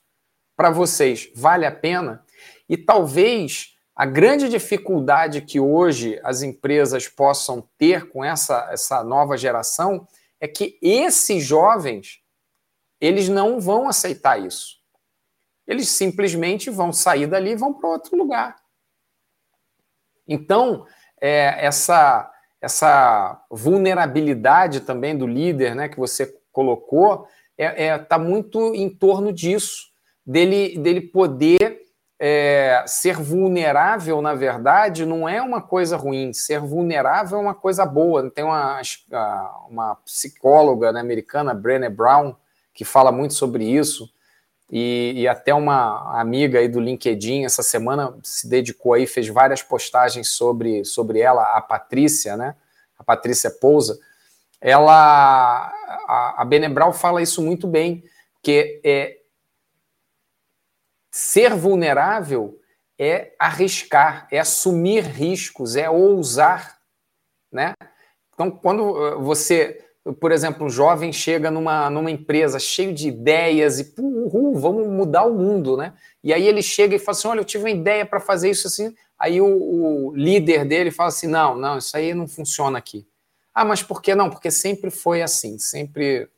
para vocês: vale a pena? E talvez a grande dificuldade que hoje as empresas possam ter com essa, essa nova geração é que esses jovens eles não vão aceitar isso. Eles simplesmente vão sair dali e vão para outro lugar. Então, é, essa, essa vulnerabilidade também do líder né, que você colocou está é, é, tá muito em torno disso, dele, dele poder é, ser vulnerável, na verdade, não é uma coisa ruim. Ser vulnerável é uma coisa boa. Tem uma, uma psicóloga né, americana, Brené Brown, que fala muito sobre isso. E, e, até uma amiga aí do LinkedIn essa semana se dedicou aí, fez várias postagens sobre, sobre ela, a Patrícia, né? A Patrícia Pousa. Ela, a, a Benebral fala isso muito bem, que é, Ser vulnerável é arriscar, é assumir riscos, é ousar, né? Então, quando eh, você, por exemplo, um jovem chega numa, numa empresa cheio de ideias e uhul, vamos mudar o mundo, né? E aí ele chega e fala assim: olha, eu tive uma ideia para fazer isso assim. Aí o, o, líder dele fala assim: não, não, isso aí não funciona aqui. Ah, mas por que não? Porque sempre foi assim, sempre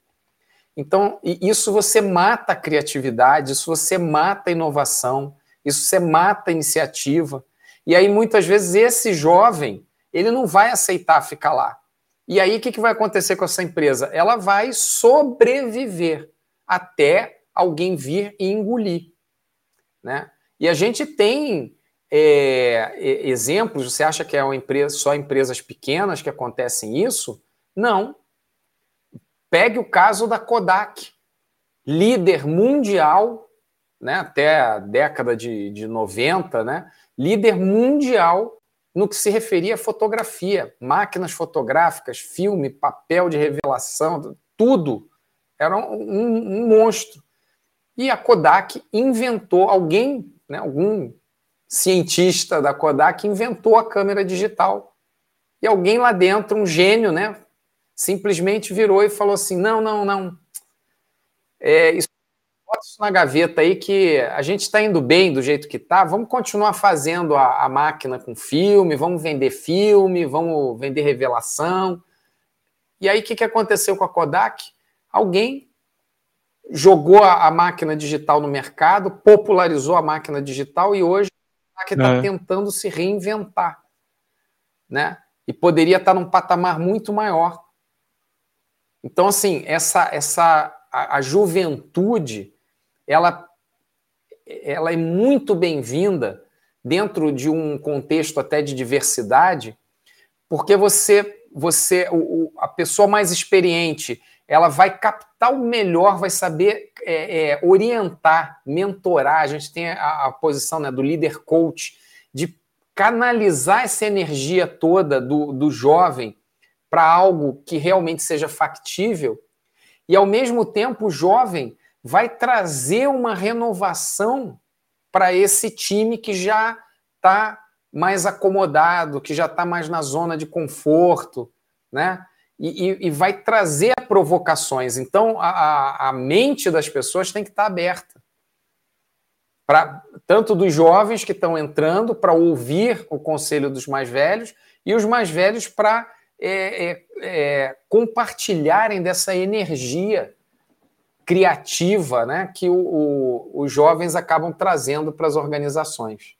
então, isso você mata a criatividade, isso você mata a inovação, isso você mata a iniciativa. E aí, muitas vezes, esse jovem, ele não vai aceitar ficar lá. E aí, o que, que vai acontecer com essa empresa? Ela vai sobreviver até alguém vir e engolir. Né? E a gente tem é, exemplos, você acha que é uma empresa, só empresas pequenas que acontecem isso? Não. Pegue o caso da Kodak, líder mundial, né, até a década de, de 90, né, líder mundial no que se referia à fotografia, máquinas fotográficas, filme, papel de revelação, tudo. Era um, um, um monstro. E a Kodak inventou, alguém, né, algum cientista da Kodak inventou a câmera digital. E alguém lá dentro, um gênio, né, simplesmente virou e falou assim: não, não, não. É, isso, bota isso na gaveta aí que a gente está indo bem do jeito que está. Vamos continuar fazendo a, a, máquina com filme, vamos vender filme, vamos vender revelação. E aí, o que, que aconteceu com a Kodak? Alguém jogou a, a, máquina digital no mercado, popularizou a máquina digital e hoje a Kodak está é. tentando se reinventar. Né? E poderia estar num patamar muito maior. Então, assim, essa, essa a, a juventude, ela, ela é muito bem-vinda dentro de um contexto até de diversidade, porque você, você o, a pessoa mais experiente, ela vai captar o melhor, vai saber é, é, orientar, mentorar. A gente tem a, a posição né, do líder coach, de canalizar essa energia toda do, do jovem para algo que realmente seja factível, e ao mesmo tempo o jovem vai trazer uma renovação para esse time que já está mais acomodado, que já está mais na zona de conforto, né? E, e, e vai trazer provocações. Então, a, a, mente das pessoas tem que estar tá aberta. para tanto dos jovens que estão entrando para ouvir o conselho dos mais velhos e os mais velhos para é, é, é, compartilharem dessa energia criativa né, que o, o, os jovens acabam trazendo para as organizações.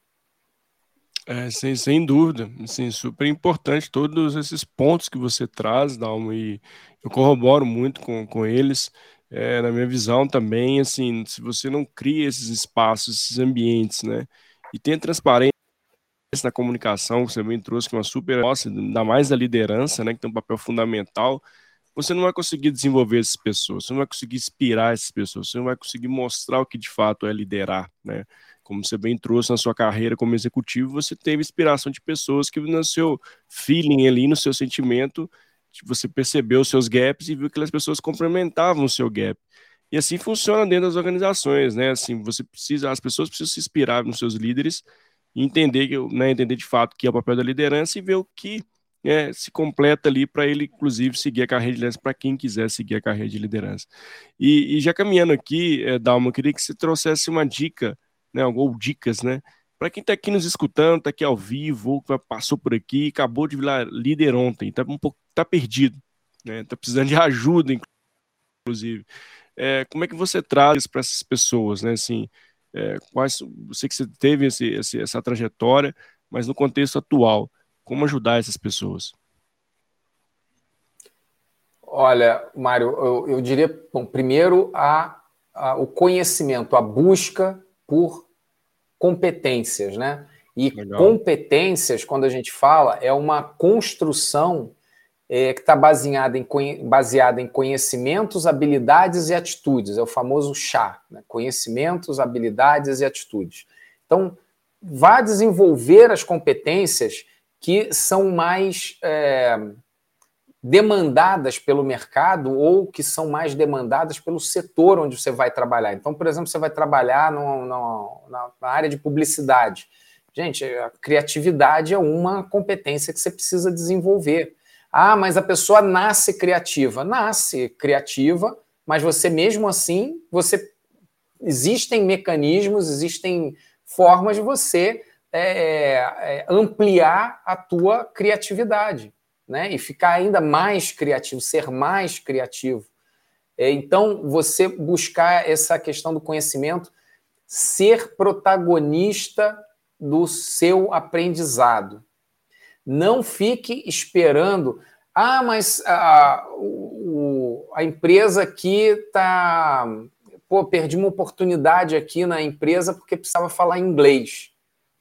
É, sem, sem dúvida, assim, super importante todos esses pontos que você traz, Dalmo, e eu corroboro muito com, com eles. É, na minha visão também, assim, se você não cria esses espaços, esses ambientes, né, e tem transparência na comunicação, que você bem trouxe, que é uma super, nossa, ainda mais da liderança, né, que tem um papel fundamental, você não vai conseguir desenvolver essas pessoas, você não vai conseguir inspirar essas pessoas, você não vai conseguir mostrar o que de fato é liderar, né? Como você bem trouxe na sua carreira como executivo, você teve inspiração de pessoas que no seu feeling ali, no seu sentimento, você percebeu os seus gaps e viu que aquelas pessoas complementavam o seu gap. E assim funciona dentro das organizações, né? Assim, você precisa, as pessoas precisam se inspirar nos seus líderes entender, né, entender de fato que é o papel da liderança e ver o que é, se completa ali para ele, inclusive, seguir a carreira de liderança, para quem quiser seguir a carreira de liderança. E, e já caminhando aqui, é, Dalma, eu queria que você trouxesse uma dica, né, ou dicas, né, para quem está aqui nos escutando, está aqui ao vivo, ou que passou por aqui, acabou de virar líder ontem, está um pouco tá perdido, né, está precisando de ajuda, inclusive. É, como é que você traz para essas pessoas, né, assim, é, quais, eu sei que você teve esse, esse, essa trajetória, mas no contexto atual, como ajudar essas pessoas? Olha, Mário, eu, eu diria, bom, primeiro a, a, o conhecimento, a busca por competências, né? E Legal. competências, quando a gente fala, é uma construção é, que está baseada em, baseada em conhecimentos, habilidades e atitudes. É o famoso chá, né? conhecimentos, habilidades e atitudes. Então, vá desenvolver as competências que são mais é, demandadas pelo mercado ou que são mais demandadas pelo setor onde você vai trabalhar. Então, por exemplo, você vai trabalhar no, no, na, área de publicidade. Gente, a criatividade é uma competência que você precisa desenvolver. Ah, mas a pessoa nasce criativa. Nasce criativa, mas você mesmo assim, você existem mecanismos, existem formas de você é, é, ampliar a tua criatividade, né? E ficar ainda mais criativo, ser mais criativo. É, então, você buscar essa questão do conhecimento, ser protagonista do seu aprendizado. Não fique esperando. Ah, mas a, o, a empresa aqui está. Pô, perdi uma oportunidade aqui na empresa porque precisava falar inglês.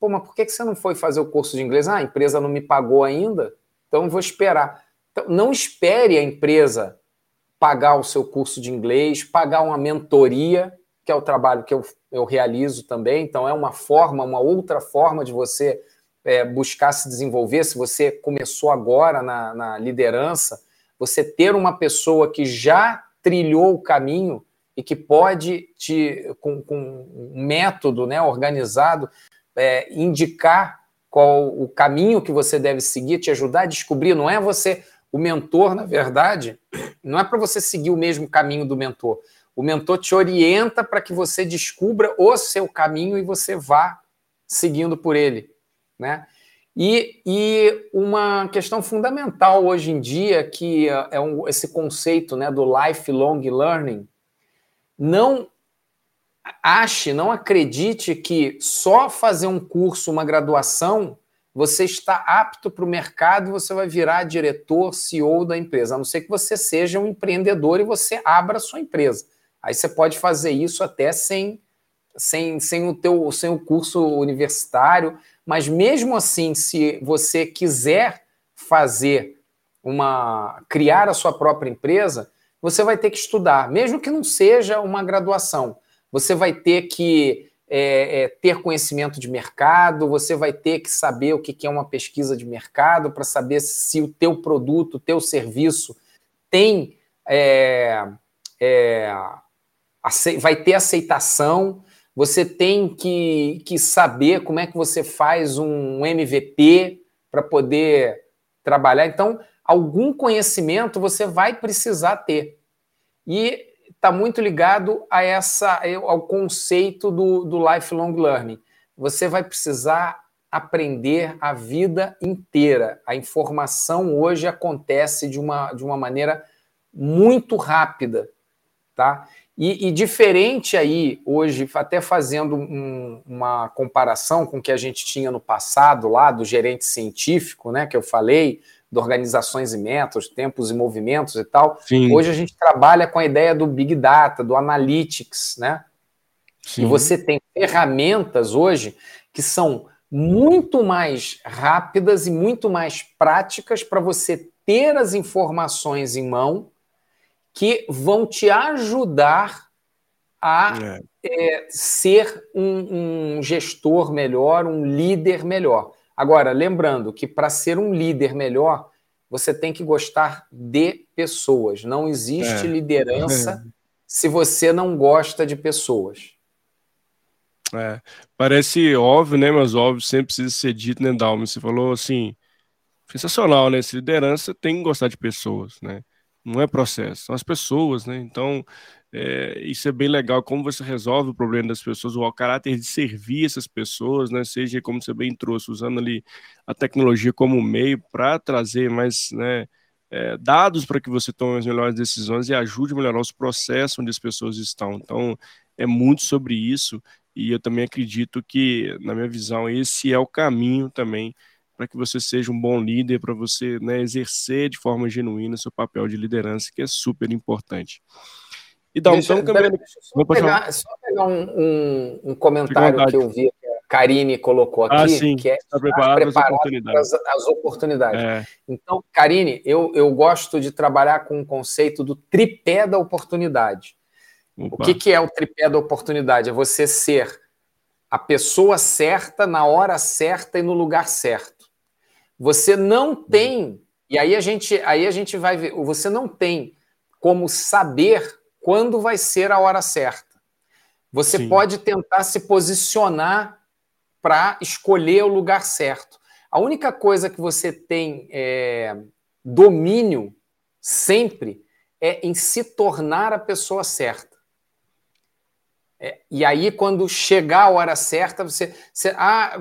Pô, mas por que você não foi fazer o curso de inglês? Ah, a empresa não me pagou ainda, então vou esperar. Então, não espere a empresa pagar o seu curso de inglês, pagar uma mentoria, que é o trabalho que eu, eu realizo também. Então, é uma forma, uma outra forma de você é, buscar se desenvolver. Se você começou agora na, na liderança, você ter uma pessoa que já trilhou o caminho e que pode te, com, com um método né, organizado, é, indicar qual o caminho que você deve seguir, te ajudar a descobrir. Não é você, o mentor, na verdade, não é para você seguir o mesmo caminho do mentor. O mentor te orienta para que você descubra o seu caminho e você vá seguindo por ele, né? E, e uma questão fundamental hoje em dia que é, é um, esse conceito né, do lifelong learning, não ache, não acredite que só fazer um curso, uma graduação, você está apto para o mercado e você vai virar diretor, CEO da empresa, a não ser que você seja um empreendedor e você abra a sua empresa. Aí você pode fazer isso até sem, sem, sem, o, teu, sem o curso universitário, mas mesmo assim, se você quiser fazer uma. criar a sua própria empresa, você vai ter que estudar, mesmo que não seja uma graduação você vai ter que é, é, ter conhecimento de mercado, você vai ter que saber o que é uma pesquisa de mercado para saber se o teu produto, o teu serviço tem é, é vai ter aceitação, você tem que, que saber como é que você faz um MVP para poder trabalhar. Então, algum conhecimento você vai precisar ter. E está muito ligado a essa, ao conceito do, do lifelong learning. Você vai precisar aprender a vida inteira. A informação hoje acontece de uma, de uma maneira muito rápida, tá? E, e diferente aí, hoje, até fazendo um, uma comparação com o que a gente tinha no passado, lá do gerente científico, né, que eu falei, de organizações e métodos, tempos e movimentos e tal. Sim. Hoje a gente trabalha com a ideia do Big Data, do Analytics, né? Sim. E você tem ferramentas hoje que são muito mais rápidas e muito mais práticas para você ter as informações em mão que vão te ajudar a é. É, ser um, um gestor melhor, um líder melhor. Agora, lembrando que para ser um líder melhor, você tem que gostar de pessoas. Não existe é. liderança se você não gosta de pessoas. É, parece óbvio, né? Mas óbvio sempre precisa ser dito, né, Dalma? Você falou assim, sensacional, né? Se liderança tem que gostar de pessoas, né? Não é processo, são as pessoas, né? Então, é, isso é bem legal, como você resolve o problema das pessoas, o caráter de servir essas pessoas, né? Seja como você bem trouxe, usando ali a tecnologia como meio para trazer mais né, é, dados para que você tome as melhores decisões e ajude a melhorar os processos onde as pessoas estão. Então, é muito sobre isso, e eu também acredito que, na minha visão, esse é o caminho também para que você seja um bom líder, para você né, exercer de forma genuína seu papel de liderança, que é super importante. E dá um deixa, caminhando. Só pegar, só pegar um, um, um comentário que eu vi que a Karine colocou ah, aqui, ah, sim. que é está preparado, preparado as oportunidades. As, as oportunidades. É. Então, Karine, eu, eu gosto de trabalhar com o conceito do tripé da oportunidade. Opa. O que, que é o tripé da oportunidade? É você ser a pessoa certa, na hora certa e no lugar certo. Você não tem, e aí a gente, aí a gente vai ver, você não tem como saber quando vai ser a hora certa. Você Sim. pode tentar se posicionar para escolher o lugar certo. A única coisa que você tem é, domínio sempre é em se tornar a pessoa certa. É, e aí, quando chegar a hora certa, você. você ah,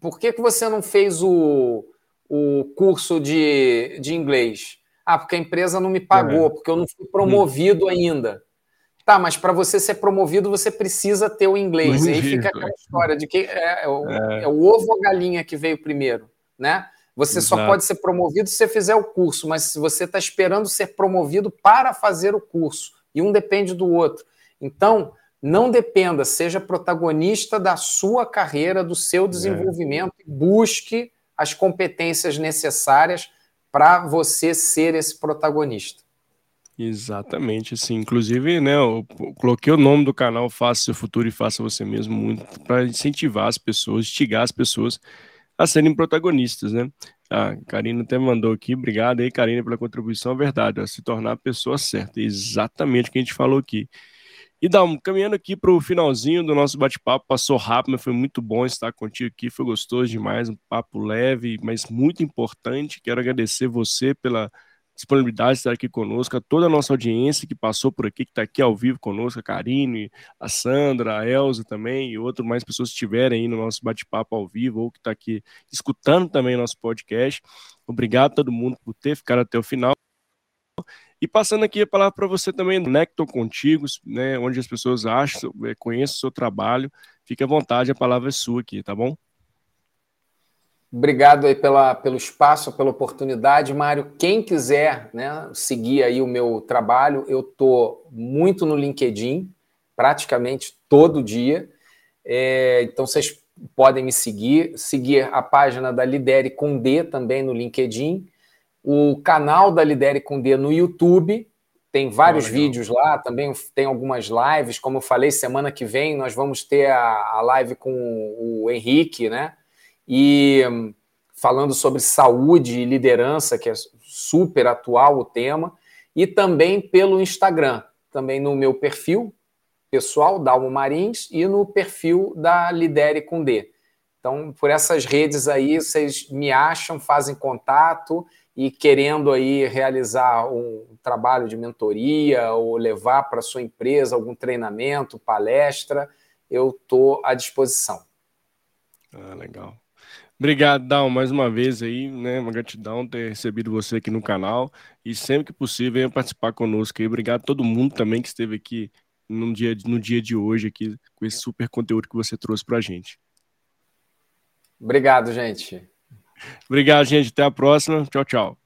por que, que você não fez o, o curso de, de inglês? Ah, porque a empresa não me pagou, é. porque eu não fui promovido hum. ainda. Tá, mas para você ser promovido, você precisa ter o inglês. E aí fica aquela história de que é, é, o, é. é, o, ovo ou a galinha que veio primeiro, né? Você Exato. só pode ser promovido se você fizer o curso, mas se você está esperando ser promovido para fazer o curso, e um depende do outro. Então, não dependa, seja protagonista da sua carreira, do seu é. desenvolvimento, e busque as competências necessárias para você ser esse protagonista. Exatamente, assim, inclusive, né, eu coloquei o nome do canal Faça Seu Futuro e Faça Você Mesmo muito para incentivar as pessoas, instigar as pessoas a serem protagonistas, né? A Karina até mandou aqui, obrigado aí, Karina, pela contribuição, é verdade, a se tornar a pessoa certa, exatamente o que a gente falou aqui. E dá um caminhando aqui para o finalzinho do nosso bate-papo, passou rápido, mas foi muito bom estar contigo aqui, foi gostoso demais, um papo leve, mas muito importante. Quero agradecer você pela disponibilidade de estar aqui conosco, a toda a nossa audiência que passou por aqui, que está aqui ao vivo conosco, a Karine, a Sandra, a Elza também, e outras mais pessoas que estiverem aí no nosso bate-papo ao vivo, ou que está aqui escutando também nosso podcast. Obrigado a todo mundo por ter ficado até o final. E passando aqui a palavra para você também, Necton Contigo, né, onde as pessoas acham, é, conhecem o seu trabalho. Fique à vontade, a palavra é sua aqui, tá bom? Obrigado aí pela, pelo espaço, pela oportunidade, Mário. Quem quiser né, seguir aí o meu trabalho, eu estou muito no LinkedIn, praticamente todo dia. É, então vocês podem me seguir, seguir a página da Lidere com D também no LinkedIn o canal da Lidere com D no YouTube. Tem vários oh, vídeos lá, também tem algumas lives. Como eu falei, semana que vem nós vamos ter a, a live com o Henrique, né? E hum, falando sobre saúde e liderança, que é super atual o tema, e também pelo Instagram, também no meu perfil pessoal, Dalmo Marins, e no perfil da Lidere com D. Então, por essas redes aí, vocês me acham, fazem contato e querendo aí realizar um trabalho de mentoria ou levar para sua empresa algum treinamento, palestra, eu estou à disposição. Ah, legal. Obrigado, Dal, mais uma vez aí, né? Uma gratidão ter recebido você aqui no canal e sempre que possível venha participar conosco aí. Obrigado a todo mundo também que esteve aqui no dia, no dia de hoje aqui com esse super conteúdo que você trouxe para a gente. Obrigado, gente. Obrigado, gente. Até a próxima. Tchau, tchau.